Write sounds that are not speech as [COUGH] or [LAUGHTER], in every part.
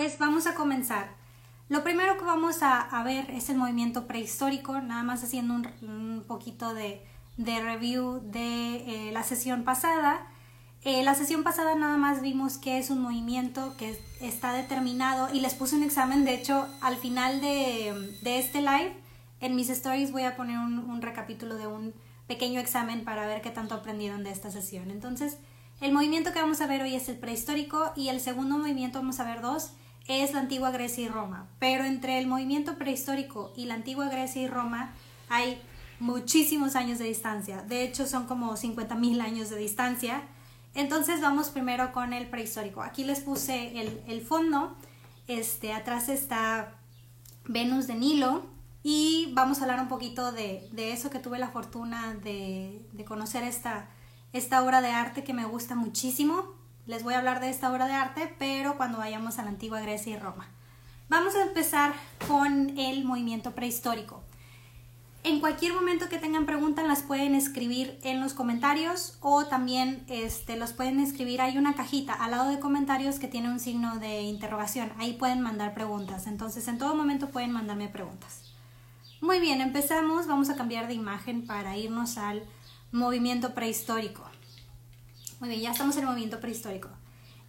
Pues vamos a comenzar. Lo primero que vamos a, ver es el movimiento prehistórico, nada más haciendo un, poquito de, review de eh, la sesión pasada. Eh, la sesión pasada nada más vimos que es un movimiento que está determinado y les puse un examen, de hecho al final de, este live en mis stories voy a poner un, un recapítulo de un pequeño examen para ver qué tanto aprendieron de esta sesión. Entonces, el movimiento que vamos a ver hoy es el prehistórico y el segundo movimiento vamos a ver dos es la antigua Grecia y Roma. Pero entre el movimiento prehistórico y la antigua Grecia y Roma hay muchísimos años de distancia. De hecho, son como 50.000 años de distancia. Entonces vamos primero con el prehistórico. Aquí les puse el, fondo. Este, atrás está Venus de Nilo. Y vamos a hablar un poquito de, eso que tuve la fortuna de, de conocer esta, esta obra de arte que me gusta muchísimo les voy a hablar de esta obra de arte, pero cuando vayamos a la antigua Grecia y Roma. Vamos a empezar con el movimiento prehistórico. En cualquier momento que tengan preguntas las pueden escribir en los comentarios o también este, los pueden escribir. Hay una cajita al lado de comentarios que tiene un signo de interrogación. Ahí pueden mandar preguntas. Entonces en todo momento pueden mandarme preguntas. Muy bien, empezamos. Vamos a cambiar de imagen para irnos al movimiento prehistórico. Muy bien, ya estamos en el movimiento prehistórico.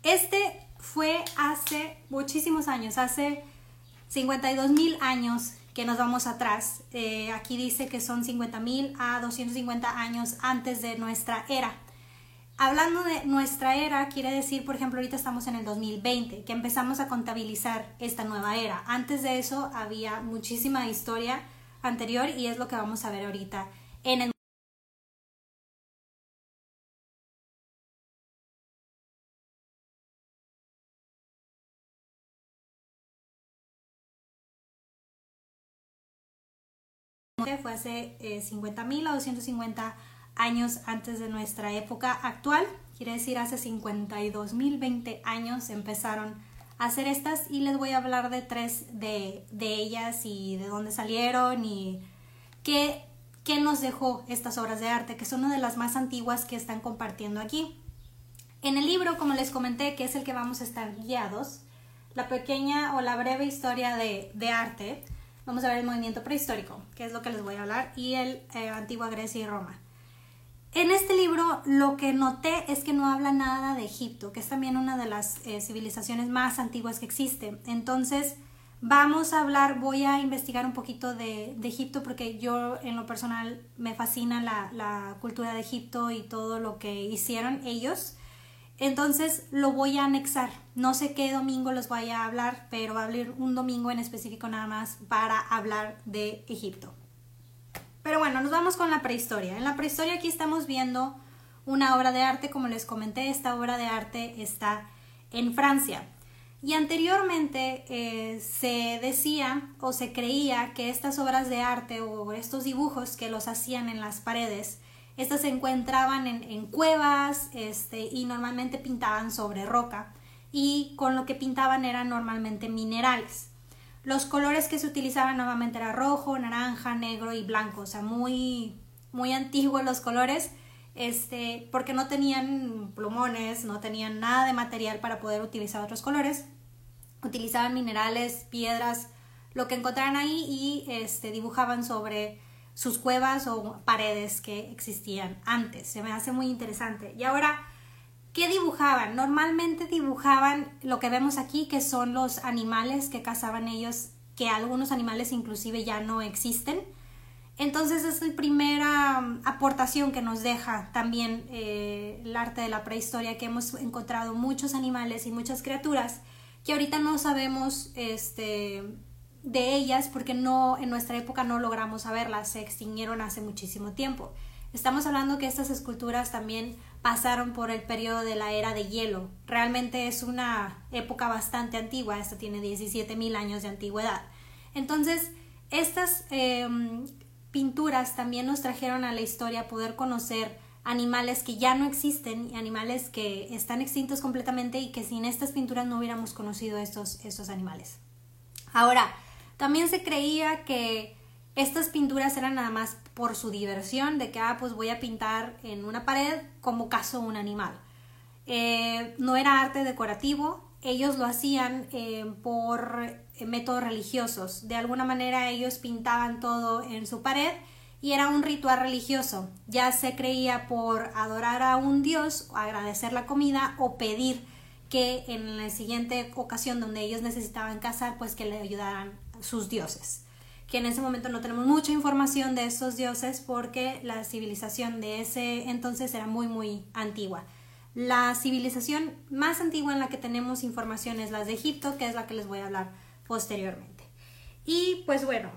Este fue hace muchísimos años, hace 52 mil años que nos vamos atrás. Eh, aquí dice que son 50 mil a 250 años antes de nuestra era. Hablando de nuestra era, quiere decir, por ejemplo, ahorita estamos en el 2020, que empezamos a contabilizar esta nueva era. Antes de eso había muchísima historia anterior y es lo que vamos a ver ahorita en el fue hace 50.000 a 250 años antes de nuestra época actual, quiere decir hace 52.020 años empezaron a hacer estas y les voy a hablar de tres de, ellas y de dónde salieron y qué, qué nos dejó estas obras de arte, que son una de las más antiguas que están compartiendo aquí. En el libro, como les comenté, que es el que vamos a estar guiados, la pequeña o la breve historia de, de arte, Vamos a ver el movimiento prehistórico, que es lo que les voy a hablar, y el eh, antigua Grecia y Roma. En este libro lo que noté es que no habla nada de Egipto, que es también una de las eh, civilizaciones más antiguas que existe. Entonces, vamos a hablar, voy a investigar un poquito de, Egipto porque yo en lo personal me fascina la, la, cultura de Egipto y todo lo que hicieron ellos. Entonces lo voy a anexar. No sé qué domingo los voy a hablar, pero va a haber un domingo en específico nada más para hablar de Egipto. Pero bueno, nos vamos con la prehistoria. En la prehistoria aquí estamos viendo una obra de arte, como les comenté, esta obra de arte está en Francia. Y anteriormente eh, se decía o se creía que estas obras de arte o estos dibujos que los hacían en las paredes estas se encontraban en, cuevas este, y normalmente pintaban sobre roca y con lo que pintaban eran normalmente minerales. Los colores que se utilizaban nuevamente era rojo, naranja, negro y blanco, o sea, muy, muy [LAUGHS] antiguos los colores, este, porque no tenían plumones, no tenían nada de material para poder utilizar otros colores. Utilizaban minerales, piedras, lo que encontraran ahí y este, dibujaban sobre sus cuevas o paredes que existían antes. Se me hace muy interesante. Y ahora, ¿qué dibujaban? Normalmente dibujaban lo que vemos aquí, que son los animales que cazaban ellos, que algunos animales inclusive ya no existen. Entonces es la primera um, aportación que nos deja también eh, el arte de la prehistoria, que hemos encontrado muchos animales y muchas criaturas que ahorita no sabemos este, de ellas porque no en nuestra época no logramos saberlas, se extinguieron hace muchísimo tiempo. Estamos hablando que estas esculturas también pasaron por el periodo de la era de hielo. Realmente es una época bastante antigua, esta tiene 17.000 años de antigüedad. Entonces, estas em, pinturas también nos trajeron a la historia poder conocer animales que ya no existen, animales que están extintos completamente y que sin estas pinturas no hubiéramos conocido estos, estos animales. Ahora, también se creía que estas pinturas eran nada más por su diversión, de que, ah, pues voy a pintar en una pared como caso un animal. Eh, no era arte decorativo, ellos lo hacían eh, por eh, métodos religiosos. De alguna manera ellos pintaban todo en su pared y era un ritual religioso. Ya se creía por adorar a un dios, agradecer la comida o pedir que en la siguiente ocasión donde ellos necesitaban cazar, pues que le ayudaran sus dioses. Que en ese momento no tenemos mucha información de estos dioses porque la civilización de ese entonces era muy muy antigua. La civilización más antigua en la que tenemos información es la de Egipto, que es la que les voy a hablar posteriormente. Y pues bueno,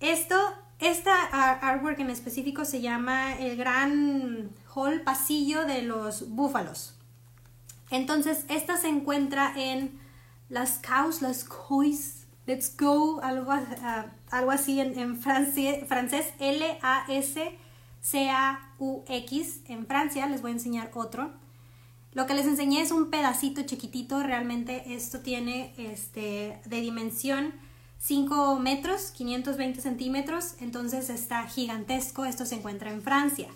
esto, esta artwork en específico se llama el gran hall pasillo de los búfalos. Entonces, esta se encuentra en las cows, las coys, let's go, algo, algo así en, en francés, L-A-S-C-A-U-X, en Francia, les voy a enseñar otro. Lo que les enseñé es un pedacito chiquitito, realmente esto tiene este, de dimensión 5 metros, 520 centímetros, entonces está gigantesco, esto se encuentra en Francia.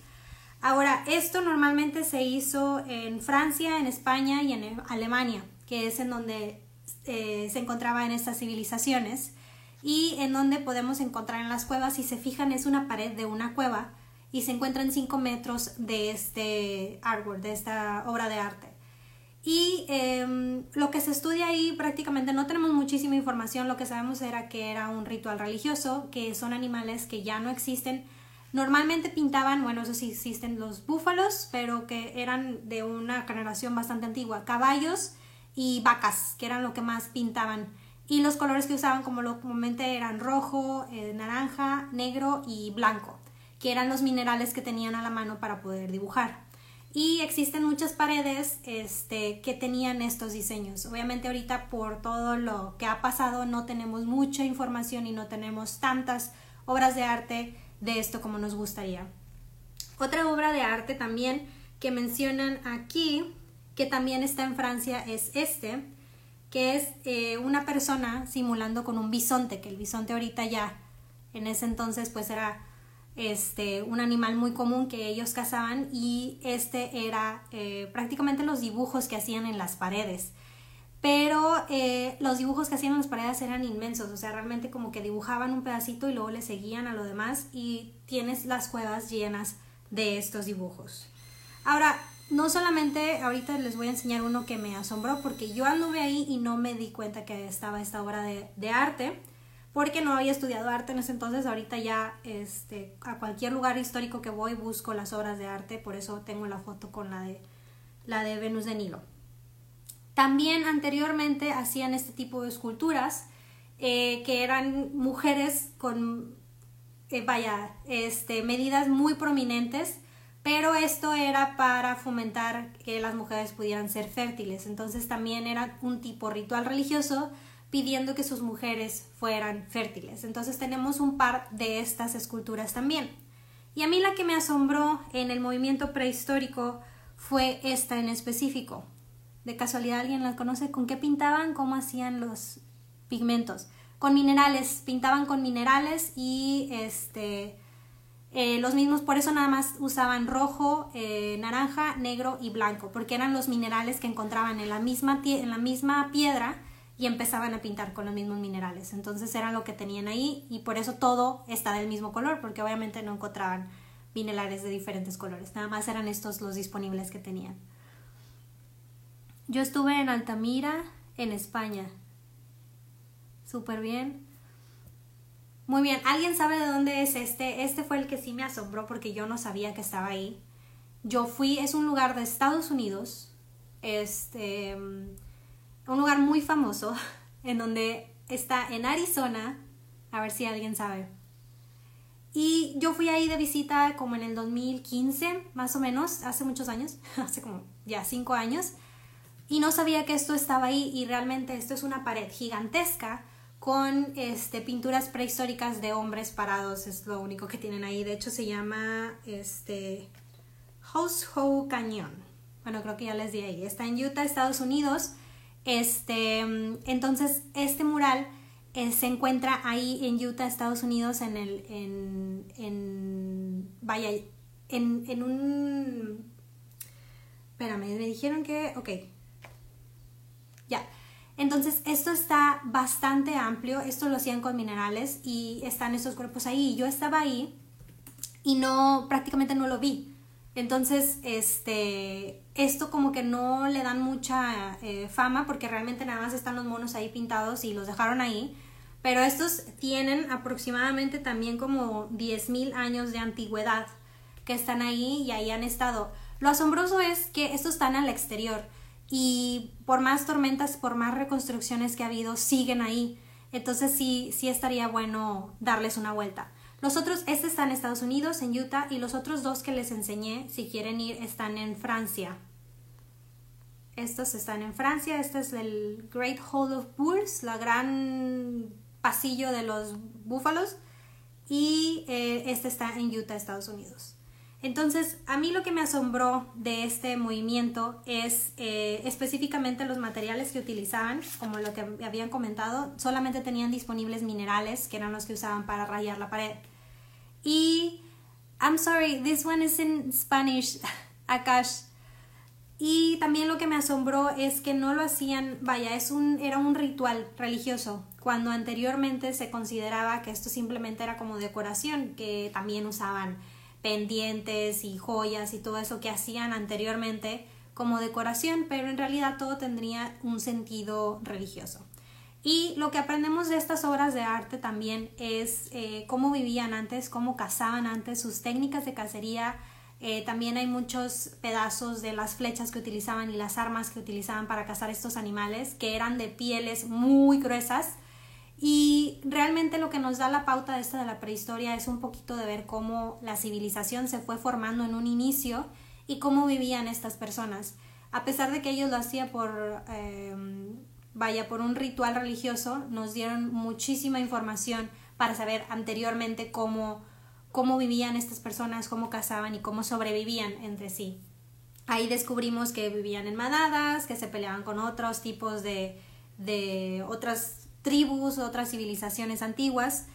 Ahora, esto normalmente se hizo en Francia, en España y en Alemania, que es en donde eh, se encontraban estas civilizaciones y en donde podemos encontrar en las cuevas, si se fijan es una pared de una cueva y se encuentra en 5 metros de este artwork, de esta obra de arte. Y em, lo que se estudia ahí prácticamente no tenemos muchísima información, lo que sabemos era que era un ritual religioso, que son animales que ya no existen. Normalmente pintaban, bueno, eso sí existen los búfalos, pero que eran de una generación bastante antigua, caballos y vacas, que eran lo que más pintaban. Y los colores que usaban, como lo comenté, eran rojo, eh, naranja, negro y blanco que eran los minerales que tenían a la mano para poder dibujar. Y existen muchas paredes este, que tenían estos diseños. Obviamente ahorita por todo lo que ha pasado no tenemos mucha información y no tenemos tantas obras de arte de esto como nos gustaría. Otra obra de arte también que mencionan aquí, que también está en Francia, es este, que es eh, una persona simulando con un bisonte, que el bisonte ahorita ya en ese entonces pues era este, un animal muy común que ellos cazaban y este era eh, prácticamente los dibujos que hacían en las paredes. Pero eh, los dibujos que hacían en las paredes eran inmensos, o sea, realmente como que dibujaban un pedacito y luego le seguían a lo demás y tienes las cuevas llenas de estos dibujos. Ahora, no solamente ahorita les voy a enseñar uno que me asombró porque yo anduve ahí y no me di cuenta que estaba esta obra de, arte porque no había estudiado arte en ese entonces, ahorita ya este, a cualquier lugar histórico que voy busco las obras de arte, por eso tengo la foto con la de, la de Venus de Nilo. También anteriormente hacían este tipo de esculturas eh, que eran mujeres con, eh, vaya, este, medidas muy prominentes, pero esto era para fomentar que las mujeres pudieran ser fértiles. Entonces también era un tipo ritual religioso pidiendo que sus mujeres fueran fértiles. Entonces tenemos un par de estas esculturas también. Y a mí la que me asombró en el movimiento prehistórico fue esta en específico. De casualidad alguien la conoce, ¿con qué pintaban? ¿Cómo hacían los pigmentos? Con minerales, pintaban con minerales y este eh, los mismos, por eso nada más usaban rojo, eh, naranja, negro y blanco, porque eran los minerales que encontraban en la misma, en la misma piedra y empezaban a pintar con los mismos minerales. Entonces era lo que tenían ahí y por eso todo está del mismo color, porque obviamente no encontraban minerales de diferentes colores, nada más eran estos los disponibles que tenían. Yo estuve en Altamira, en España. Súper bien. Muy bien, ¿alguien sabe de dónde es este? Este fue el que sí me asombró porque yo no sabía que estaba ahí. Yo fui, es un lugar de Estados Unidos. Este un lugar muy famoso [LAUGHS] en donde está en Arizona, a ver si alguien sabe. Y yo fui ahí de visita como en el 2015, más o menos, hace muchos años, [LAUGHS] hace como ya cinco años, y no sabía que esto estaba ahí y realmente esto es una pared gigantesca con este, pinturas prehistóricas de hombres parados, es lo único que tienen ahí. De hecho se llama este, House Ho Canyon. Bueno, creo que ya les di ahí. Está en Utah, Estados Unidos este, entonces, este mural eh, se encuentra ahí en Utah, Estados Unidos, en el, en, en vaya, en, en un, espérame, me dijeron que, ok, ya, Entonces, esto está bastante amplio, esto lo hacían con minerales y están esos cuerpos ahí. Yo estaba ahí y no, prácticamente no lo vi. Entonces, este, esto como que no le dan mucha eh, fama porque realmente nada más están los monos ahí pintados y los dejaron ahí. Pero estos tienen aproximadamente también como 10.000 años de antigüedad que están ahí y ahí han estado. Lo asombroso es que estos están al exterior y por más tormentas, por más reconstrucciones que ha habido, siguen ahí. Entonces sí, sí estaría bueno darles una vuelta. Los otros, este está en Estados Unidos, en Utah, y los otros dos que les enseñé, si quieren ir, están en Francia. Estos están en Francia, este es el Great Hall of Bulls, la gran pasillo de los búfalos, y eh, este está en Utah, Estados Unidos. Entonces, a mí lo que me asombró de este movimiento es eh, específicamente los materiales que utilizaban, como lo que habían comentado, solamente tenían disponibles minerales, que eran los que usaban para rayar la pared. Y, I'm sorry, this one is in Spanish, [LAUGHS] Akash. Y también lo que me asombró es que no lo hacían, vaya, es un, era un ritual religioso, cuando anteriormente se consideraba que esto simplemente era como decoración, que también usaban pendientes y joyas y todo eso que hacían anteriormente como decoración, pero en realidad todo tendría un sentido religioso. Y lo que aprendemos de estas obras de arte también es eh, cómo vivían antes, cómo cazaban antes, sus técnicas de cacería. Eh, también hay muchos pedazos de las flechas que utilizaban y las armas que utilizaban para cazar estos animales, que eran de pieles muy gruesas y realmente lo que nos da la pauta de esta de la prehistoria es un poquito de ver cómo la civilización se fue formando en un inicio y cómo vivían estas personas. A pesar de que ellos lo hacían por, em, vaya, por un ritual religioso, nos dieron muchísima información para saber anteriormente cómo, cómo vivían estas personas, cómo cazaban y cómo sobrevivían entre sí. Ahí descubrimos que vivían en manadas, que se peleaban con otros tipos de, de otras tribus, otras civilizaciones antiguas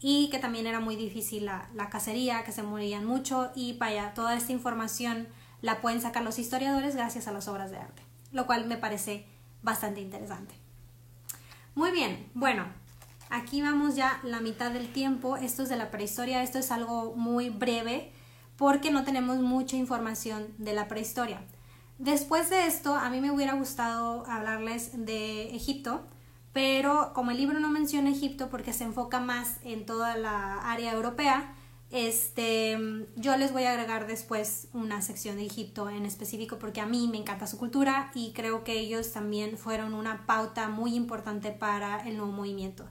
y que también era muy difícil la, cacería, que se morían mucho y vaya, toda esta información la pueden sacar los historiadores gracias a las obras de arte, lo cual me parece bastante interesante. Muy bien, bueno, aquí vamos ya la mitad del tiempo, esto es de la prehistoria, esto es algo muy breve porque no tenemos mucha información de la prehistoria. Después de esto, a mí me hubiera gustado hablarles de Egipto, pero como el libro no menciona Egipto porque se enfoca más en toda la área europea, este, yo les voy a agregar después una sección de Egipto en específico porque a mí me encanta su cultura y creo que ellos también fueron una pauta muy importante para el nuevo movimiento.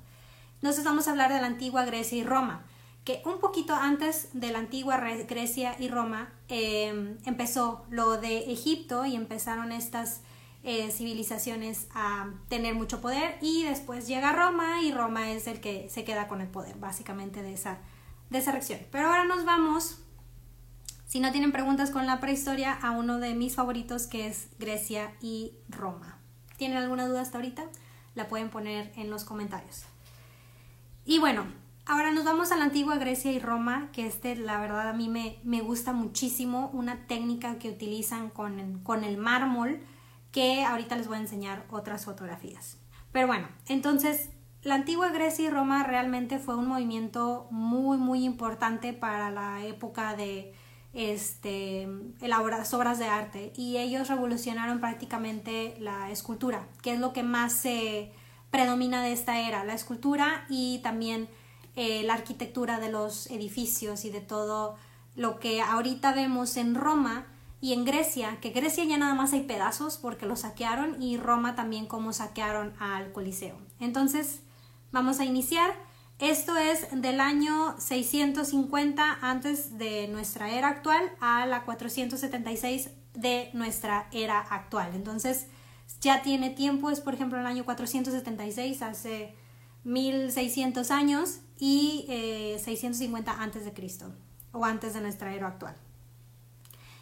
Entonces vamos a hablar de la antigua Grecia y Roma, que un poquito antes de la antigua Grecia y Roma eh, empezó lo de Egipto y empezaron estas eh, civilizaciones a tener mucho poder y después llega Roma y Roma es el que se queda con el poder básicamente de esa, de esa región. Pero ahora nos vamos, si no tienen preguntas con la prehistoria, a uno de mis favoritos que es Grecia y Roma. ¿Tienen alguna duda hasta ahorita? La pueden poner en los comentarios. Y bueno, ahora nos vamos a la antigua Grecia y Roma, que este la verdad a mí me, me gusta muchísimo, una técnica que utilizan con, con el mármol que ahorita les voy a enseñar otras fotografías. Pero bueno, entonces la antigua Grecia y Roma realmente fue un movimiento muy muy importante para la época de este, las obras de arte y ellos revolucionaron prácticamente la escultura, que es lo que más se predomina de esta era, la escultura y también eh, la arquitectura de los edificios y de todo lo que ahorita vemos en Roma y en Grecia, que Grecia ya nada más hay pedazos porque lo saquearon y Roma también como saquearon al Coliseo. Entonces, vamos a iniciar. Esto es del año 650 antes de nuestra era actual a la 476 de nuestra era actual. Entonces, ya tiene tiempo, es por ejemplo el año 476, hace 1600 años y 650 eh, antes de Cristo o antes de nuestra era actual.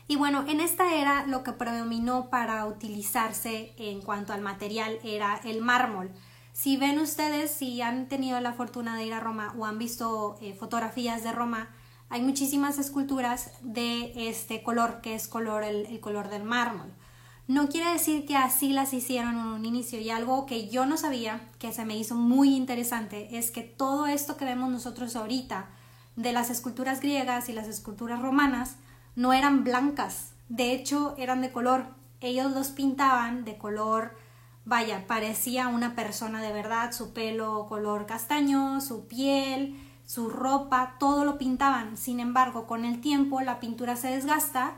Y bueno, en esta era lo que predominó para utilizarse en cuanto al material era el mármol. Si ven ustedes, si han tenido la fortuna de ir a Roma o han visto eh, fotografías de Roma, hay muchísimas esculturas de este color, que es color, el, color del mármol. no quiere decir que así las hicieron en un inicio y algo que yo no sabía, que se me hizo muy interesante, es que todo esto que vemos nosotros ahorita de las esculturas griegas y las esculturas romanas no eran blancas, de hecho eran de color. Ellos los pintaban de color, vaya, parecía una persona de verdad, su pelo color castaño, su piel, su ropa, todo lo pintaban. Sin embargo, con el tiempo la pintura se desgasta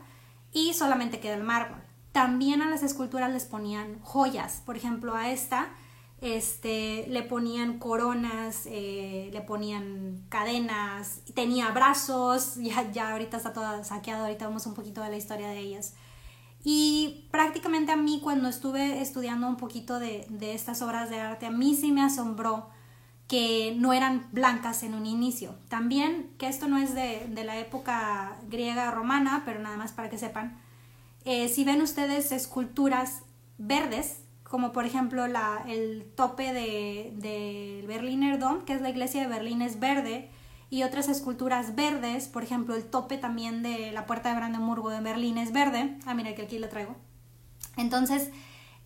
y solamente queda el mármol. También a las esculturas les ponían joyas. Por ejemplo, a esta este, le ponían coronas, eh, le ponían cadenas, tenía brazos, [LAUGHS] ya, ya ahorita está todo saqueado, ahorita vamos un poquito de la historia de ellas. Y prácticamente a mí cuando estuve estudiando un poquito de, de estas obras de arte, a mí sí me asombró que no eran blancas en un inicio. También que esto no es de, de la época griega romana, pero nada más para que sepan, eh, si ven ustedes esculturas verdes, como por ejemplo la, el tope del de Berliner Dom, que es la iglesia de Berlín, es verde, y otras esculturas verdes, por ejemplo el tope también de la puerta de Brandenburgo de Berlín es verde. Ah, mira que aquí lo traigo. Entonces,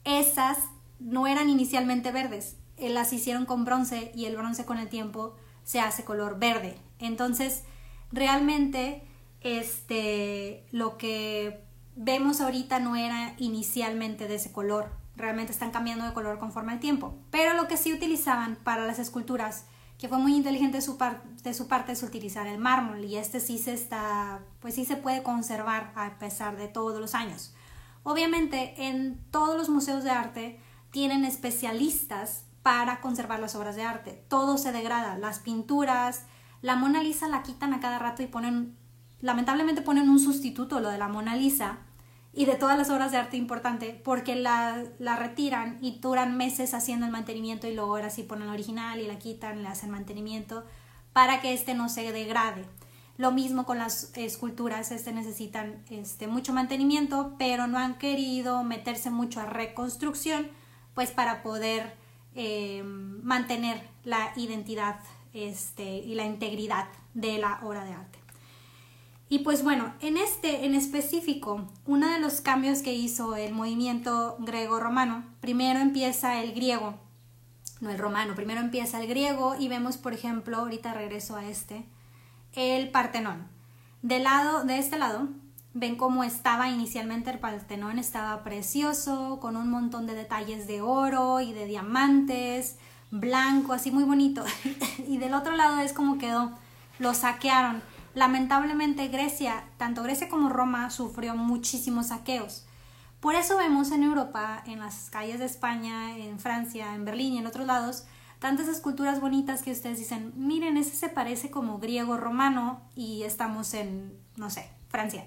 esas no eran inicialmente verdes, eh, las hicieron con bronce y el bronce con el tiempo se hace color verde. Entonces, realmente, este, lo que vemos ahorita no era inicialmente de ese color, realmente están cambiando de color conforme al tiempo. Pero lo que sí utilizaban para las esculturas, que fue muy inteligente de su, de su parte, es utilizar el mármol y este sí se está, pues sí se puede conservar a pesar de todos los años. Obviamente en todos los museos de arte tienen especialistas para conservar las obras de arte. Todo se degrada, las pinturas, la Mona Lisa la quitan a cada rato y ponen, lamentablemente ponen un sustituto, lo de la Mona Lisa, y de todas las obras de arte importante porque la, la, retiran y duran meses haciendo el mantenimiento y luego ahora sí ponen la original y la quitan, le hacen mantenimiento para que este no se degrade. Lo mismo con las esculturas, este necesitan este, mucho mantenimiento, pero no han querido meterse mucho a reconstrucción, pues para poder eh, mantener la identidad este, y la integridad de la obra de arte. Y pues bueno, en este en específico, uno de los cambios que hizo el movimiento griego-romano, primero empieza el griego, no el romano, primero empieza el griego y vemos, por ejemplo, ahorita regreso a este, el Partenón. De lado, de este lado, ven cómo estaba inicialmente el Partenón, estaba precioso, con un montón de detalles de oro y de diamantes, blanco, así muy bonito. [LAUGHS] y del otro lado es como quedó, lo saquearon Lamentablemente Grecia, tanto Grecia como Roma, sufrió muchísimos saqueos. Por eso vemos en Europa, en las calles de España, en Francia, en Berlín y en otros lados, tantas esculturas bonitas que ustedes dicen, miren, ese se parece como griego romano y estamos en, no sé, Francia.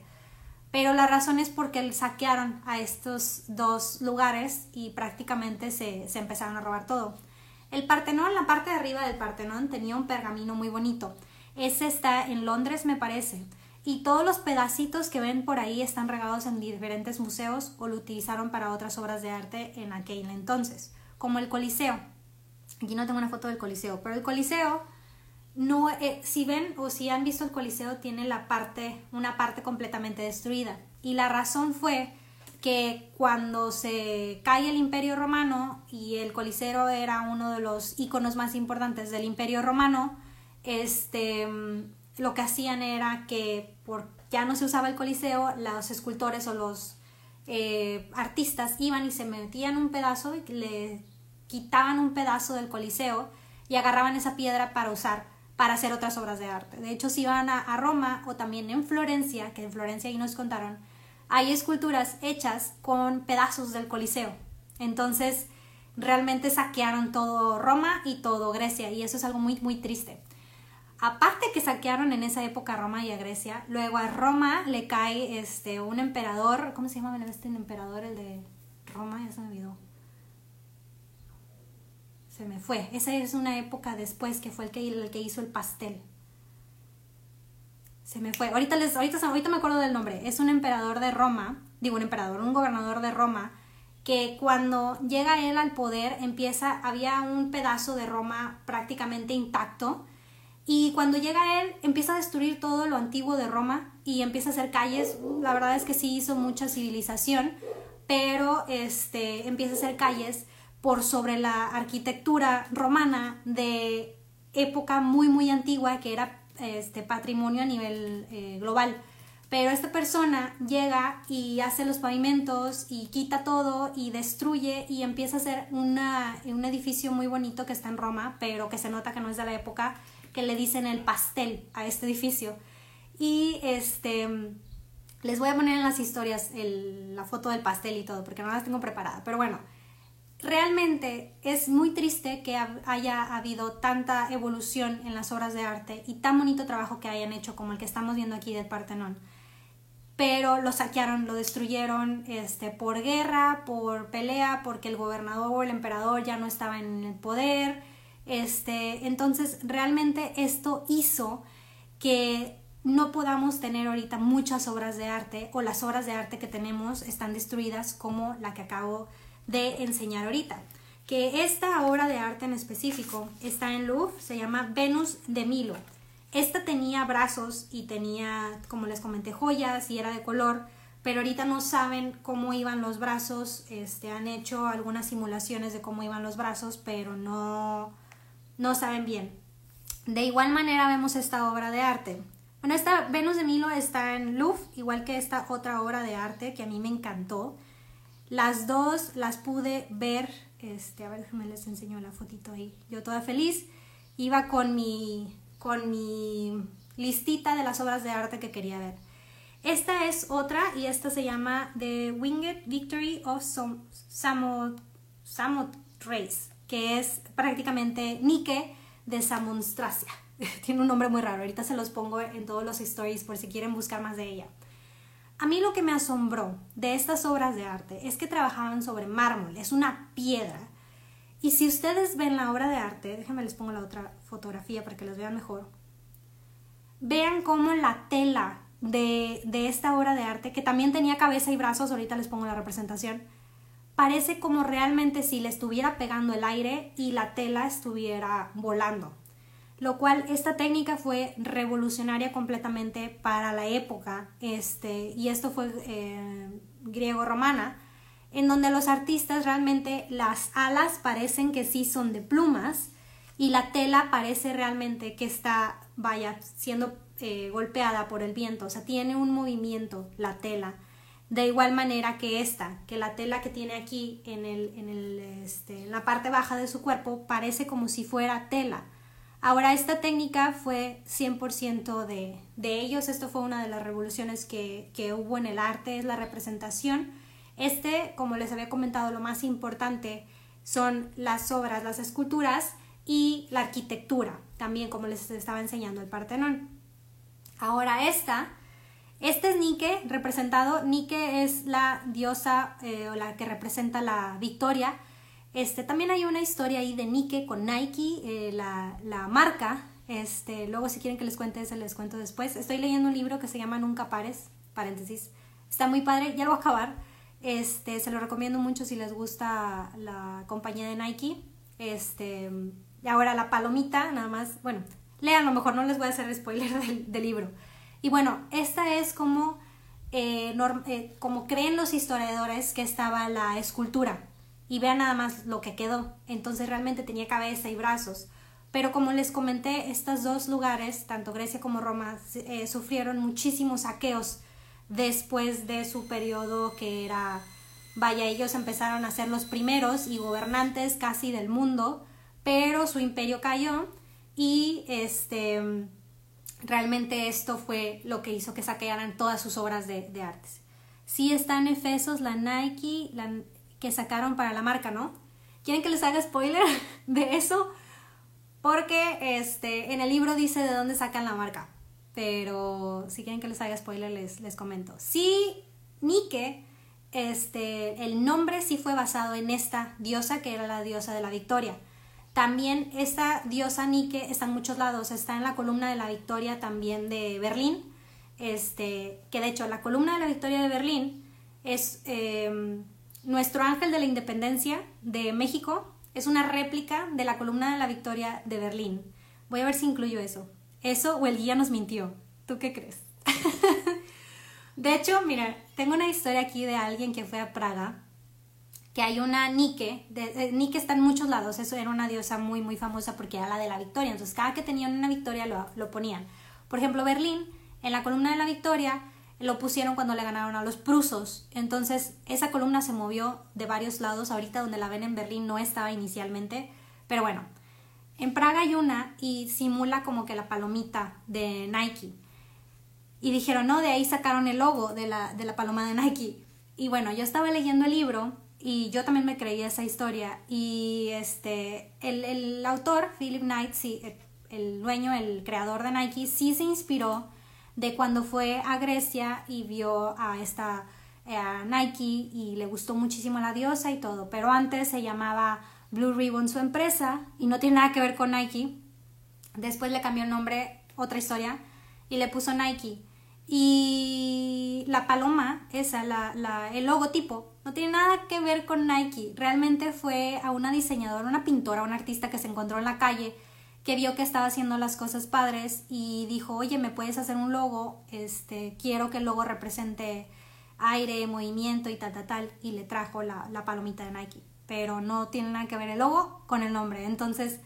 Pero la razón es porque saquearon a estos dos lugares y prácticamente se, se empezaron a robar todo. El Partenón, la parte de arriba del Partenón tenía un pergamino muy bonito. Ese está en Londres, me parece. Y todos los pedacitos que ven por ahí están regados en diferentes museos o lo utilizaron para otras obras de arte en aquel entonces, como el Coliseo. Aquí no tengo una foto del Coliseo, pero el Coliseo no, eh, si ven o si han visto el Coliseo tiene la parte, una parte completamente destruida. Y la razón fue que cuando se cae el Imperio Romano y el Coliseo era uno de los iconos más importantes del Imperio Romano, este, lo que hacían era que por, ya no se usaba el coliseo, los escultores o los eh, artistas iban y se metían un pedazo y le quitaban un pedazo del coliseo y agarraban esa piedra para usar para hacer otras obras de arte. De hecho, si iban a, a Roma o también en Florencia, que en Florencia ahí nos contaron, hay esculturas hechas con pedazos del coliseo. Entonces, realmente saquearon todo Roma y todo Grecia y eso es algo muy, muy triste. Aparte que saquearon en esa época a Roma y a Grecia, luego a Roma le cae este, un emperador, ¿cómo se llama este emperador, el de Roma? Ya se me olvidó. Se me fue. Esa es una época después que fue el que, hizo el pastel. Se me fue. Ahorita, les, ahorita, ahorita me acuerdo del nombre. Es un emperador de Roma, digo un emperador, un gobernador de Roma, que cuando llega él al poder empieza, había un pedazo de Roma prácticamente intacto y cuando llega él, empieza a destruir todo lo antiguo de Roma y empieza a hacer calles. La verdad es que sí hizo mucha civilización, pero este, empieza a hacer calles por sobre la arquitectura romana de época muy muy antigua que era este patrimonio a nivel eh, global. Pero esta persona llega y hace los pavimentos y quita todo y destruye y empieza a hacer una, un edificio muy bonito que está en Roma, pero que se nota que no es de la época, que le dicen el pastel a este edificio. Y este, les voy a poner en las historias la foto del pastel y todo, porque no las tengo preparada. Pero bueno, realmente es muy triste que haya habido tanta evolución en las obras de arte y tan bonito trabajo que hayan hecho como el que estamos viendo aquí del Partenón. Pero lo saquearon, lo destruyeron este, por guerra, por pelea, porque el gobernador o el emperador ya no estaba en el poder. Este, entonces, realmente esto hizo que no podamos tener ahorita muchas obras de arte o las obras de arte que tenemos están destruidas como la que acabo de enseñar ahorita. Que esta obra de arte en específico está en Louvre, se llama Venus de Milo. Esta tenía brazos y tenía, como les comenté, joyas y era de color, pero ahorita no saben cómo iban los brazos. Este, han hecho algunas simulaciones de cómo iban los brazos, pero no, no saben bien. De igual manera vemos esta obra de arte. Bueno, esta Venus de Milo está en Louvre, igual que esta otra obra de arte que a mí me encantó. Las dos las pude ver, este, a ver, me les enseño la fotito ahí. Yo toda feliz, iba con mi, con mi listita de las obras de arte que quería ver. Esta es otra y esta se llama The Winged Victory of Samothrace, que es prácticamente Nike de Samonstracia. [LAUGHS] Tiene un nombre muy raro, ahorita se los pongo en todos los stories por si quieren buscar más de ella. A mí lo que me asombró de estas obras de arte es que trabajaban sobre mármol, es una piedra. Y si ustedes ven la obra de arte, déjenme les pongo la otra fotografía para que los vean mejor. Vean cómo la tela de, de esta obra de arte, que también tenía cabeza y brazos, ahorita les pongo la representación, parece como realmente si le estuviera pegando el aire y la tela estuviera volando lo cual esta técnica fue revolucionaria completamente para la época, este, y esto fue eh, griego-romana, en donde los artistas realmente las alas parecen que sí son de plumas y la tela parece realmente que está, vaya, siendo eh, golpeada por el viento, o sea, tiene un movimiento la tela. De igual manera que esta, que la tela que tiene aquí en, el, en, el, este, en la parte baja de su cuerpo parece como si fuera tela Ahora, esta técnica fue 100% de, de ellos, esto fue una de las revoluciones que, que hubo en el arte, es la representación. Este, como les había comentado, lo más importante son las obras, las esculturas y la arquitectura, también como les estaba enseñando el Partenón. Ahora esta, este es Nike representado, Nike es la diosa eh, o la que representa la victoria este, también hay una historia ahí de Nike con Nike, eh, la, la, marca. Este, luego si quieren que les cuente eso, les cuento después. Estoy leyendo un libro que se llama Nunca Pares, paréntesis. Está muy padre, ya lo voy a acabar. Este, se lo recomiendo mucho si les gusta la compañía de Nike. Este, ahora la palomita, nada más, bueno, lean, a lo mejor no les voy a hacer spoiler [LAUGHS] del, libro. Y bueno, esta es como, eh, eh, como creen los historiadores que estaba la escultura y vean nada más lo que quedó. Entonces realmente tenía cabeza y brazos. Pero como les comenté, estos dos lugares, tanto Grecia como Roma, eh, sufrieron muchísimos saqueos después de su periodo que era, vaya, ellos empezaron a ser los primeros y gobernantes casi del mundo, pero su imperio cayó y este, realmente esto fue lo que hizo que saquearan todas sus obras de, de artes. Sí está en Efesos la Nike, que sacaron para la marca, ¿no? ¿Quieren que les haga spoiler [LAUGHS] de eso? Porque este, en el libro dice de dónde sacan la marca. Pero si quieren que les haga spoiler, les, les comento. Sí, Nike, este, el nombre sí fue basado en esta diosa, que era la diosa de la victoria. También esta diosa Nike está en muchos lados. Está en la columna de la victoria también de Berlín. Este, que de hecho la columna de la victoria de Berlín es... Em, nuestro ángel de la independencia de México es una réplica de la columna de la victoria de Berlín. Voy a ver si incluyo eso. Eso o el guía nos mintió. ¿Tú qué crees? [LAUGHS] De hecho, mira, tengo una historia aquí de alguien que fue a Praga, que hay una Nike, de, eh, Nike está en muchos lados, eso era una diosa muy, muy famosa porque era la de la victoria, entonces cada que tenían una victoria lo, lo ponían. Por ejemplo, Berlín, en la columna de la victoria, lo pusieron cuando le ganaron a los prusos. Entonces, esa columna se movió de varios lados. Ahorita donde la ven en Berlín no estaba inicialmente. Pero bueno, en Praga hay una y simula como que la palomita de Nike. Y dijeron, no, de ahí sacaron el logo de la, de la paloma de Nike. Y bueno, yo estaba leyendo el libro y yo también me creí esa historia. Y este, el, el autor, Philip Knight, sí, el dueño, el creador de Nike, sí se inspiró de cuando fue a Grecia y vio a esta a Nike y le gustó muchísimo la diosa y todo, pero antes se llamaba Blue Ribbon su empresa y no tiene nada que ver con Nike. Después le cambió el nombre, otra historia, y le puso Nike. Y la paloma, esa, la, la, el logotipo, no tiene nada que ver con Nike. Realmente fue a una diseñadora, una pintora, una artista que se encontró en la calle, que vio que estaba haciendo las cosas padres y dijo, oye, ¿me puedes hacer un logo? Este, quiero que el logo represente aire, movimiento y tal, tal, tal. Y le trajo la, la palomita de Nike. Pero no tiene nada que ver el logo con el nombre. Entonces,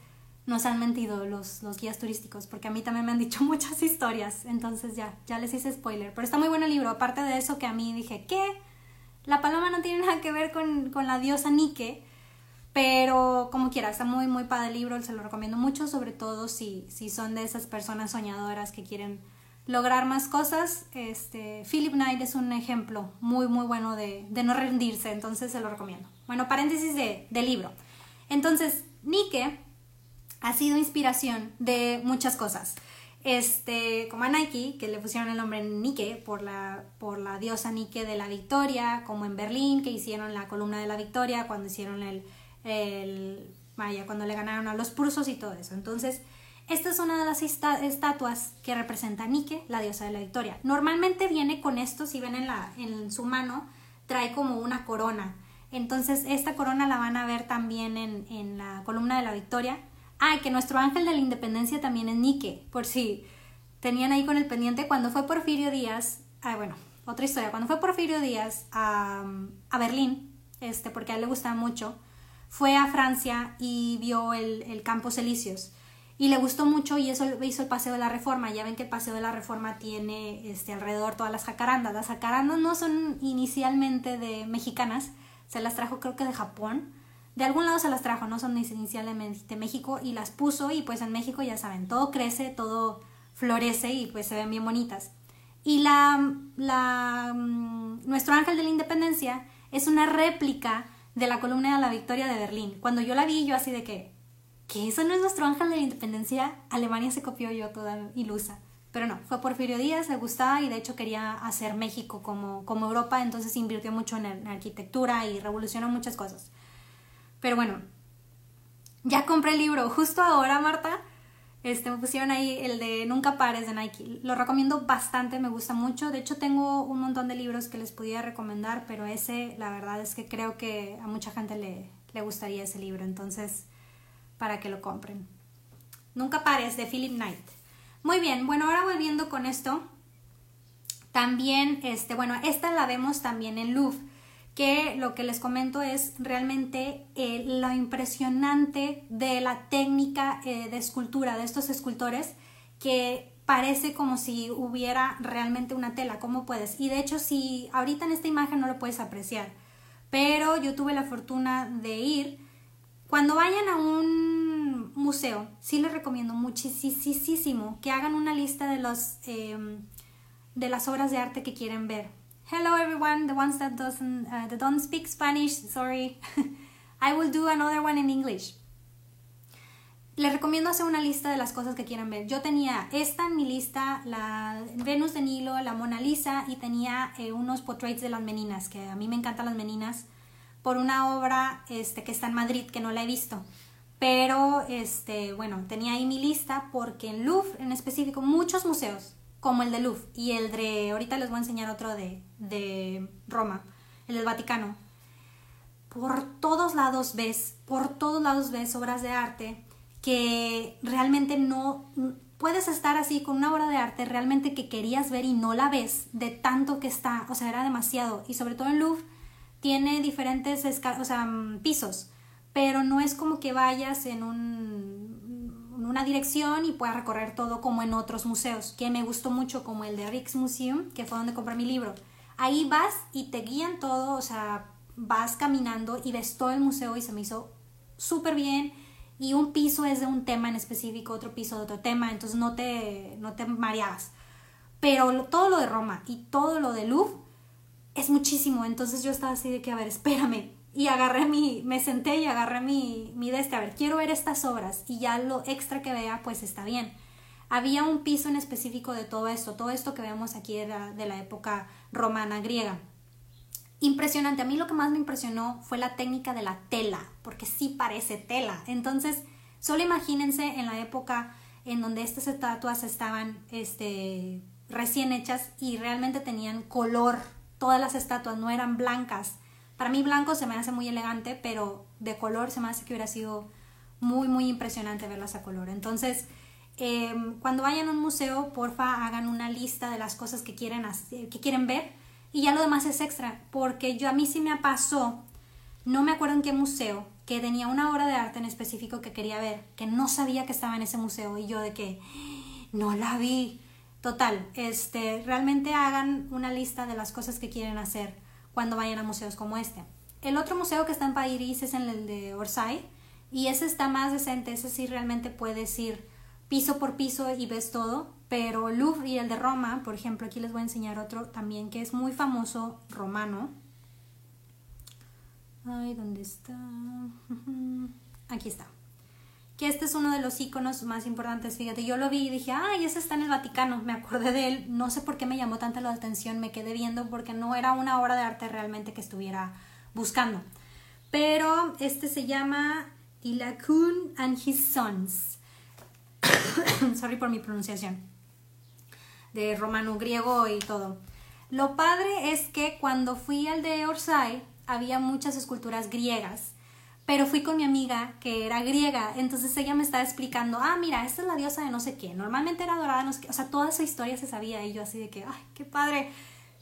nos han mentido los, los guías turísticos, porque a mí también me han dicho [LAUGHS] muchas historias, entonces ya, ya les hice spoiler, pero está muy bueno el libro, aparte de eso que a mí dije, ¿qué? La paloma no tiene nada que ver con, con la diosa Nike, pero como quiera, está muy, muy padre el libro, se lo recomiendo mucho, sobre todo si, si son de esas personas soñadoras que quieren lograr más cosas. Este, Philip Knight es un ejemplo muy, muy bueno de, de no rendirse, entonces se lo recomiendo. Bueno, paréntesis de, de libro. Entonces, Nike ha sido inspiración de muchas cosas. Este, como a Nike, que le pusieron el nombre Nike por la, por la diosa Nike de la victoria, como en Berlín, que hicieron la columna de la victoria, cuando hicieron el, el vaya, cuando le ganaron a los prusos y todo eso. Entonces, esta es una de las estatuas que representa a Nike, la diosa de la victoria. Normalmente viene con esto, si ven en, la, en su mano, trae como una corona. Entonces, esta corona la van a ver también en, en la columna de la victoria Ah, que nuestro ángel de la independencia también es Nike, por si tenían ahí con el pendiente. Cuando fue Porfirio Díaz, ah, bueno, otra historia, cuando fue Porfirio Díaz a, a Berlín, este, porque a él le gustaba mucho, fue a Francia y vio el, el Campos Elíseos y le gustó mucho y eso hizo el Paseo de la Reforma. Ya ven que el Paseo de la Reforma tiene este, alrededor todas las jacarandas. Las jacarandas no son inicialmente de mexicanas, se las trajo creo que de Japón de algún lado se las trajo, no son inicialmente México y las puso y pues en México ya saben, todo crece, todo florece y pues se ven bien bonitas. Y la, la mm, nuestro ángel de la independencia es una réplica de la columna de la victoria de Berlín. Cuando yo la vi, yo así de que, ¿qué? ¿Eso no es nuestro ángel de la independencia? Alemania se copió yo toda ilusa. Pero no, fue Porfirio Díaz, le gustaba y de hecho quería hacer México como, como Europa, entonces invirtió mucho en arquitectura y revolucionó muchas cosas. Pero bueno, ya compré el libro. Justo ahora, Marta, este, me pusieron ahí el de Nunca pares de Nike. Lo recomiendo bastante, me gusta mucho. De hecho, tengo un montón de libros que les pudiera recomendar, pero ese, la verdad es que creo que a mucha gente le, le gustaría ese libro. Entonces, para que lo compren. Nunca pares de Philip Knight. Muy bien, bueno, ahora volviendo con esto. También, este, bueno, esta la vemos también en Louvre que lo que les comento es realmente eh, lo impresionante de la técnica eh, de escultura de estos escultores que parece como si hubiera realmente una tela, ¿cómo puedes? Y de hecho, si ahorita en esta imagen no lo puedes apreciar, pero yo tuve la fortuna de ir. Cuando vayan a un museo, sí les recomiendo muchísimo que hagan una lista de, los, em, de las obras de arte que quieren ver Hello everyone, the ones that doesn't uh, that don't speak Spanish, sorry. [LAUGHS] I will do another one in English. Les recomiendo hacer una lista de las cosas que quieran ver. Yo tenía esta en mi lista, la Venus de Nilo, la Mona Lisa y tenía eh, unos portraits de las meninas, que a mí me encantan las meninas, por una obra este, que está en Madrid, que no la he visto. Pero, este, bueno, tenía ahí mi lista porque en Louvre en específico, muchos museos, como el de Louvre y el de, ahorita les voy a enseñar otro de, de Roma, el del Vaticano. Por todos lados ves, por todos lados ves obras de arte que realmente no, puedes estar así con una obra de arte realmente que querías ver y no la ves de tanto que está, o sea, era demasiado. Y sobre todo en Louvre tiene diferentes o sea, mm, pisos, pero no es como que vayas en, un, una dirección y puedas recorrer todo como en otros museos, que me gustó mucho como el de Rijksmuseum, que fue donde compré mi libro. Ahí vas y te guían todo, o sea, vas caminando y ves todo el museo y se me hizo súper bien y un piso es de un tema en específico, otro piso de otro tema, entonces no te, no te mareas. Pero todo lo de Roma y todo lo de Louvre es muchísimo, entonces yo estaba así de que, a ver, espérame. Y agarré mi, me senté y agarré mi, mi de este, a ver, quiero ver estas obras y ya lo extra que vea, pues está bien. Había un piso en específico de todo esto, todo esto que vemos aquí era de la época romana griega impresionante. A mí lo que más me impresionó fue la técnica de la tela, porque sí parece tela. Entonces, solo imagínense en la época en donde estas estatuas estaban este, recién hechas y realmente tenían color. Todas las estatuas no eran blancas. Para mí blanco se me hace muy elegante, pero de color se me hace que hubiera sido muy, muy impresionante verlas a color. Entonces, em, cuando vayan a un museo, porfa, hagan una lista de las cosas que quieren, hacer, que quieren ver y ya lo demás es extra, porque yo a mí sí me pasó, no me acuerdo en qué museo, que tenía una obra de arte en específico que quería ver, que no sabía que estaba en ese museo y yo de que no la vi. Total, este, realmente hagan una lista de las cosas que quieren hacer cuando vayan a museos como este. El otro museo que está en París es el de Orsay y ese está más decente, ese sí realmente puedes ir piso por piso y ves todo, pero Louvre y el de Roma, por ejemplo, aquí les voy a enseñar otro también que es muy famoso romano. Ay, ¿dónde está? [LAUGHS] Aquí está. Que este es uno de los iconos más importantes, fíjate, yo lo vi y dije, ay, ese está en el Vaticano, me acordé de él, no sé por qué me llamó tanta la atención, me quedé viendo porque no era una obra de arte realmente que estuviera buscando. Pero este se llama Ilakun and His Sons. [COUGHS] Sorry por mi pronunciación de romano griego y todo. Lo padre es que cuando fui al de Orsay había muchas esculturas griegas, pero fui con mi amiga que era griega, entonces ella me estaba explicando, ah, mira, esta es la diosa de no sé qué, normalmente era dorada, no sé qué, o sea, toda esa historia se sabía y yo así de que, ay, qué padre,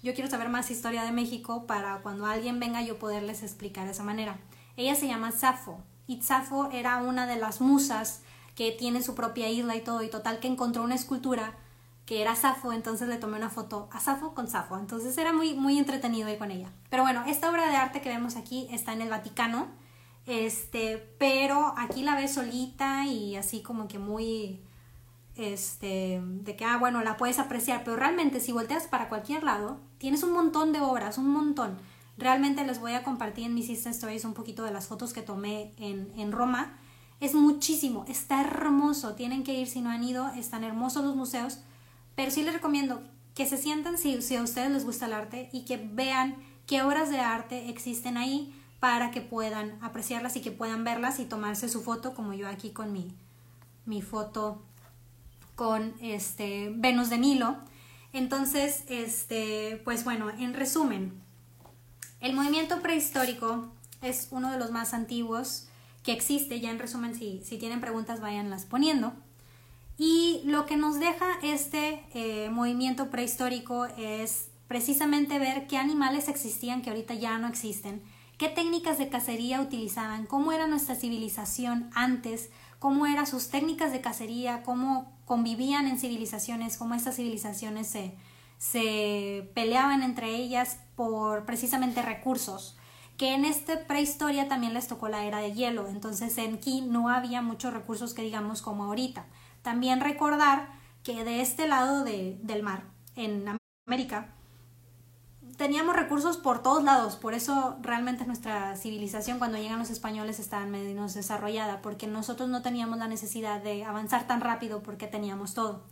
yo quiero saber más historia de México para cuando alguien venga yo poderles explicar de esa manera. Ella se llama Safo y Safo era una de las musas que tiene su propia isla y todo, y total que encontró una escultura que era Safo, entonces le tomé una foto a Safo con Safo, entonces era muy, muy entretenido ir con ella. Pero bueno, esta obra de arte que vemos aquí está en el Vaticano, este, pero aquí la ves solita y así como que muy, este, de que, ah, bueno, la puedes apreciar, pero realmente si volteas para cualquier lado, tienes un montón de obras, un montón. Realmente les voy a compartir en mis Insta Stories un poquito de las fotos que tomé en, en Roma. Es muchísimo, está hermoso, tienen que ir si no han ido, están hermosos los museos pero sí les recomiendo que se sientan si, si a ustedes les gusta el arte y que vean qué obras de arte existen ahí para que puedan apreciarlas y que puedan verlas y tomarse su foto como yo aquí con mi, mi foto con este Venus de Nilo. Entonces, este, pues bueno, en resumen, el movimiento prehistórico es uno de los más antiguos que existe. Ya en resumen, si, si tienen preguntas, váyanlas poniendo. Y lo que nos deja este eh, movimiento prehistórico es precisamente ver qué animales existían que ahorita ya no existen, qué técnicas de cacería utilizaban, cómo era nuestra civilización antes, cómo eran sus técnicas de cacería, cómo convivían en civilizaciones, cómo estas civilizaciones se, se peleaban entre ellas por precisamente recursos que en esta prehistoria también les tocó la era de hielo, entonces en aquí no había muchos recursos que digamos como ahorita. También recordar que de este lado del mar, en América, teníamos recursos por todos lados, por eso realmente nuestra civilización cuando llegan los españoles estaba menos desarrollada, porque nosotros no teníamos la necesidad de avanzar tan rápido porque teníamos todo.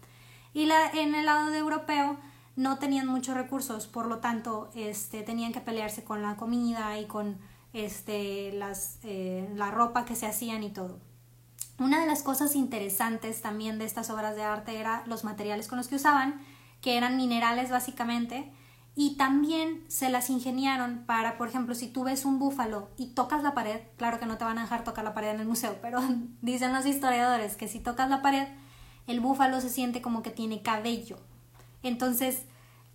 Y la, en el lado de europeo no tenían muchos recursos, por lo tanto este, tenían que pelearse con la comida y con este, las, eh, la ropa que se hacían y todo. Una de las cosas interesantes también de estas obras de arte era los materiales con los que usaban, que eran minerales básicamente, y también se las ingeniaron para, por ejemplo, si tú ves un búfalo y tocas la pared, claro que no te van a dejar tocar la pared en el museo, [LAUGHS] pero dicen los historiadores que si tocas la pared, el búfalo se siente como que tiene cabello. Entonces,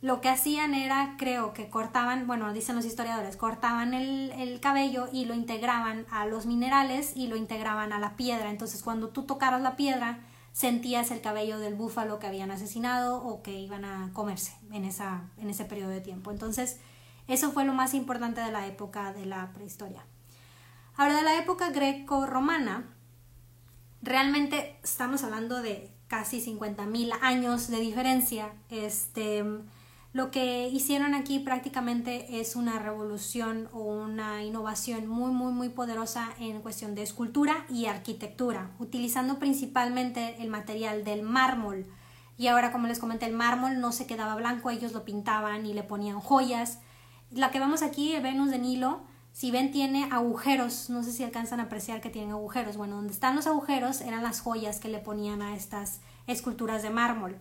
lo que hacían era, creo que cortaban, bueno, dicen los historiadores, cortaban el, el, cabello y lo integraban a los minerales y lo integraban a la piedra. Entonces, cuando tú tocaras la piedra, sentías el cabello del búfalo que habían asesinado o que iban a comerse en, esa, en ese periodo de tiempo. Entonces, eso fue lo más importante de la época de la prehistoria. Ahora, de la época greco-romana, realmente estamos hablando de casi 50.000 años de diferencia. Este, lo que hicieron aquí prácticamente es una revolución o una innovación muy, muy, muy poderosa en cuestión de escultura y arquitectura, utilizando principalmente el material del mármol. Y ahora, como les comenté, el mármol no se quedaba blanco, ellos lo pintaban y le ponían joyas. La que vemos aquí, el Venus de Nilo, si ven tiene agujeros, no sé si alcanzan a apreciar que tienen agujeros. Bueno, donde están los agujeros eran las joyas que le ponían a estas esculturas de mármol.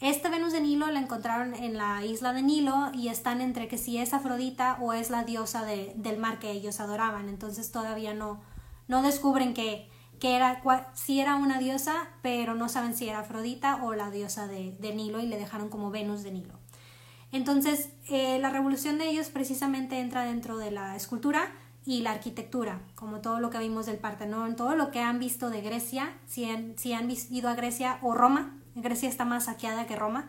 Esta Venus de Nilo la encontraron en la isla de Nilo y están entre que si es Afrodita o es la diosa del mar que ellos adoraban. Entonces todavía no, no descubren que, que era, si era una diosa, pero no saben si era Afrodita o la diosa de, Nilo y le dejaron como Venus de Nilo. Entonces, eh, la revolución de ellos precisamente entra dentro de la escultura y la arquitectura, como todo lo que vimos del Partenón, todo lo que han visto de Grecia, si han, si han ido a Grecia o Roma, Grecia está más saqueada que Roma.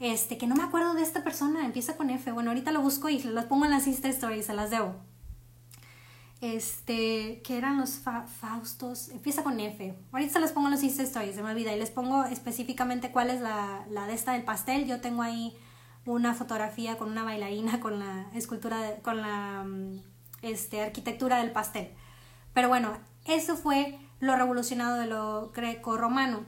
Este, que no me acuerdo de esta persona, empieza con F. Bueno, ahorita lo busco y las pongo en las Insta Stories, se las debo. Este, que eran los Faustos, empieza con F. Ahorita se las pongo en los Insta Stories, se me olvida. Y les pongo específicamente cuál es la, la de esta del pastel. Yo tengo ahí una fotografía con una bailarina, [LAUGHS] con la escultura, con la mm, este, arquitectura del pastel. Pero bueno, eso fue lo revolucionado de lo greco-romano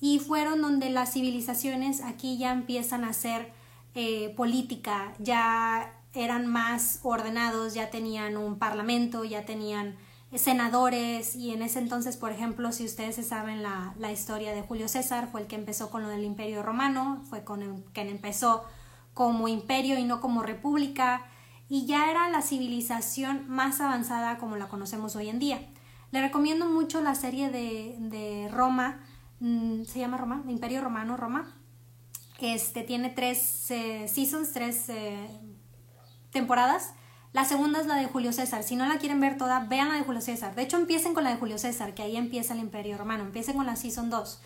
y fueron donde las civilizaciones aquí ya empiezan a ser eh, política, ya eran más ordenados, ya tenían un parlamento, ya tenían senadores y en ese entonces, por ejemplo, si ustedes se saben la, la, historia de Julio César, fue el que empezó con lo del imperio romano, fue con el que empezó como imperio y no como república y ya era la civilización más avanzada como la conocemos hoy en día. Le recomiendo mucho la serie de, de Roma, Mm, se llama Roma, Imperio Romano, Roma. Este tiene tres eh, seasons, tres eh, temporadas. La segunda es la de Julio César. Si no la quieren ver toda, vean la de Julio César. De hecho, empiecen con la de Julio César, que ahí empieza el Imperio Romano. Empiecen con la Season 2.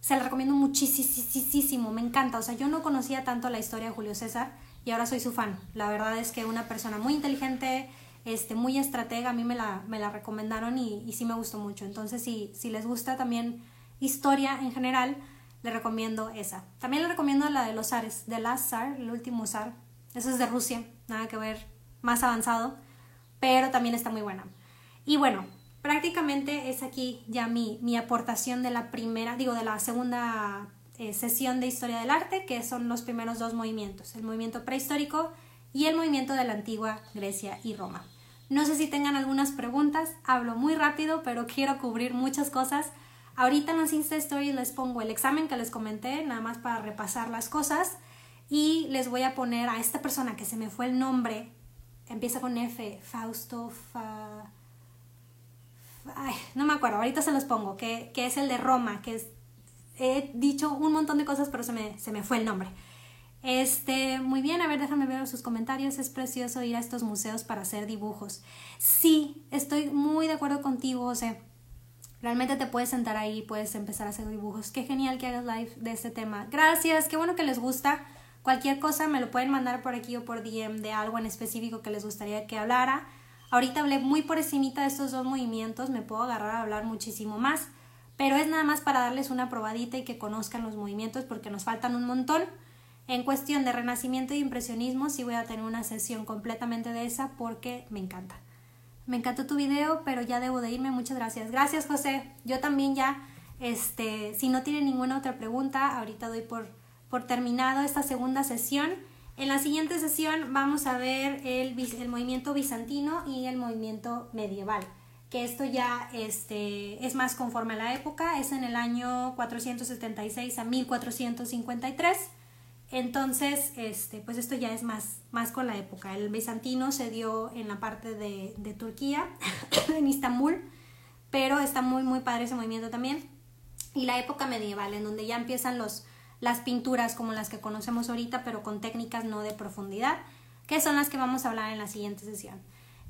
Se la recomiendo muchísimo, me encanta. O sea, yo no conocía tanto la historia de Julio César y ahora soy su fan. La verdad es que una persona muy inteligente, este, muy estratega, a mí me la, me la recomendaron y, y sí me gustó mucho. Entonces, si, si les gusta también historia en general, le recomiendo esa. También le recomiendo la de los zares, de Last Tsar, el último zar. Eso es de Rusia, nada que ver, más avanzado, pero también está muy buena. Y bueno, prácticamente es aquí ya mi, mi aportación de la primera, digo, de la segunda eh, sesión de historia del arte, que son los primeros dos movimientos, el movimiento prehistórico y el movimiento de la antigua Grecia y Roma. No sé si tengan algunas preguntas, hablo muy rápido, pero [LAUGHS] quiero cubrir muchas cosas Ahorita en los Insta Stories les pongo el examen que les comenté, nada más para repasar las cosas. Y les voy a poner a esta persona que se me fue el nombre, empieza con F, Fausto, Fa... Ay, no me acuerdo, ahorita se los pongo, que, que es el de Roma, que. He dicho un montón de cosas, pero se me, se me fue el nombre. Este, muy bien, a ver, déjame ver sus comentarios. Es precioso ir a estos museos para hacer dibujos. Sí, estoy muy de acuerdo contigo, o sea, Realmente te puedes sentar ahí, puedes empezar a hacer dibujos. Qué genial que hagas live de este tema. Gracias, qué bueno que les gusta. Cualquier cosa me lo pueden mandar por aquí o por DM de algo en específico que les gustaría que hablara. Ahorita hablé muy por encimita de estos dos movimientos, me puedo agarrar a hablar muchísimo más, pero es nada más para darles una probadita y que conozcan los movimientos porque nos faltan un montón. En cuestión de renacimiento y impresionismo sí voy a tener una sesión completamente de esa porque me encanta. Me encantó tu video, pero ya debo de irme. Muchas gracias. Gracias, José. Yo también ya, este, si no tiene ninguna otra pregunta, ahorita doy por, por terminado esta segunda sesión. En la siguiente sesión vamos a ver el, el movimiento bizantino y el movimiento medieval, que esto ya este, es más conforme a la época, es en el año 476 a 1453 entonces, este, pues esto ya es más, más con la época. El bizantino se dio en la parte de, Turquía, [COUGHS] en Istambul, pero está muy, muy padre ese movimiento también. y la época medieval, en donde ya empiezan los, las pinturas como las que conocemos ahorita, pero con técnicas no de profundidad, que son las que vamos a hablar en la siguiente sesión.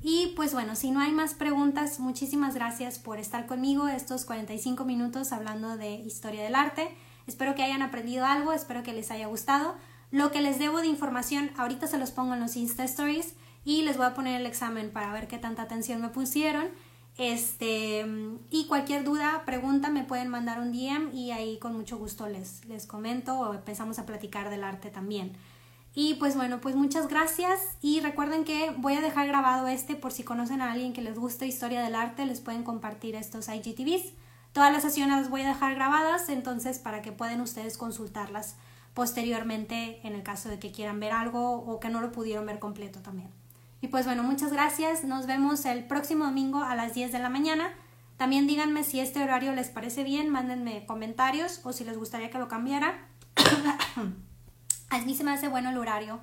Y pues bueno, si no hay más preguntas, muchísimas gracias por estar conmigo estos 45 minutos hablando de historia del arte. Espero que hayan aprendido algo, espero que les haya gustado. Lo que les debo de información, ahorita se los pongo en los Insta Stories y les voy a poner el examen para ver qué tanta atención me pusieron. Este, y cualquier duda, pregunta, me pueden mandar un DM y ahí con mucho gusto les, les comento o empezamos a platicar del arte también. Y pues bueno, pues muchas gracias y recuerden que voy a dejar grabado este por si conocen a alguien que les guste historia del arte, les pueden compartir estos IGTVs. Todas las sesiones las voy a dejar grabadas, entonces para que puedan ustedes consultarlas posteriormente en el caso de que quieran ver algo o que no lo pudieron ver completo también. Y pues bueno, muchas gracias, nos vemos el próximo domingo a las 10 de la mañana. También díganme si este horario les parece bien, mándenme comentarios o si les gustaría que lo cambiara. [COUGHS] A mí se me hace bueno el horario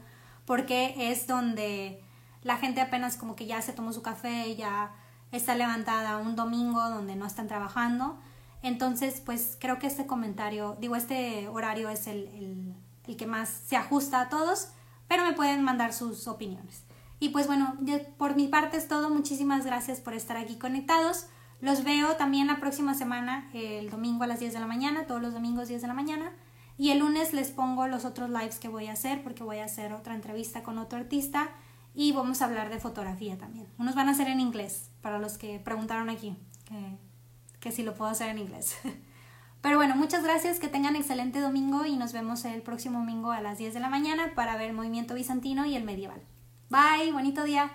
porque es donde la gente apenas como que ya se tomó su café, ya está levantada un domingo donde no están trabajando. Entonces, pues creo que este comentario, digo, este horario es el, el, que más se ajusta a todos, pero me pueden mandar sus opiniones. Y pues bueno, por mi parte es todo. Muchísimas gracias por estar aquí conectados. Los veo también la próxima semana, el domingo a las 10 de la mañana, todos los domingos 10 de la mañana. Y el lunes les pongo los otros lives que voy a hacer porque voy a hacer otra entrevista con otro artista y vamos a hablar de fotografía también. Unos van a ser en inglés, para los que preguntaron aquí, que, que si lo puedo hacer en inglés. [LAUGHS] Pero bueno, muchas gracias, que tengan excelente domingo y nos vemos el próximo domingo a las 10 de la mañana para ver el movimiento bizantino y el medieval. Bye, bonito día.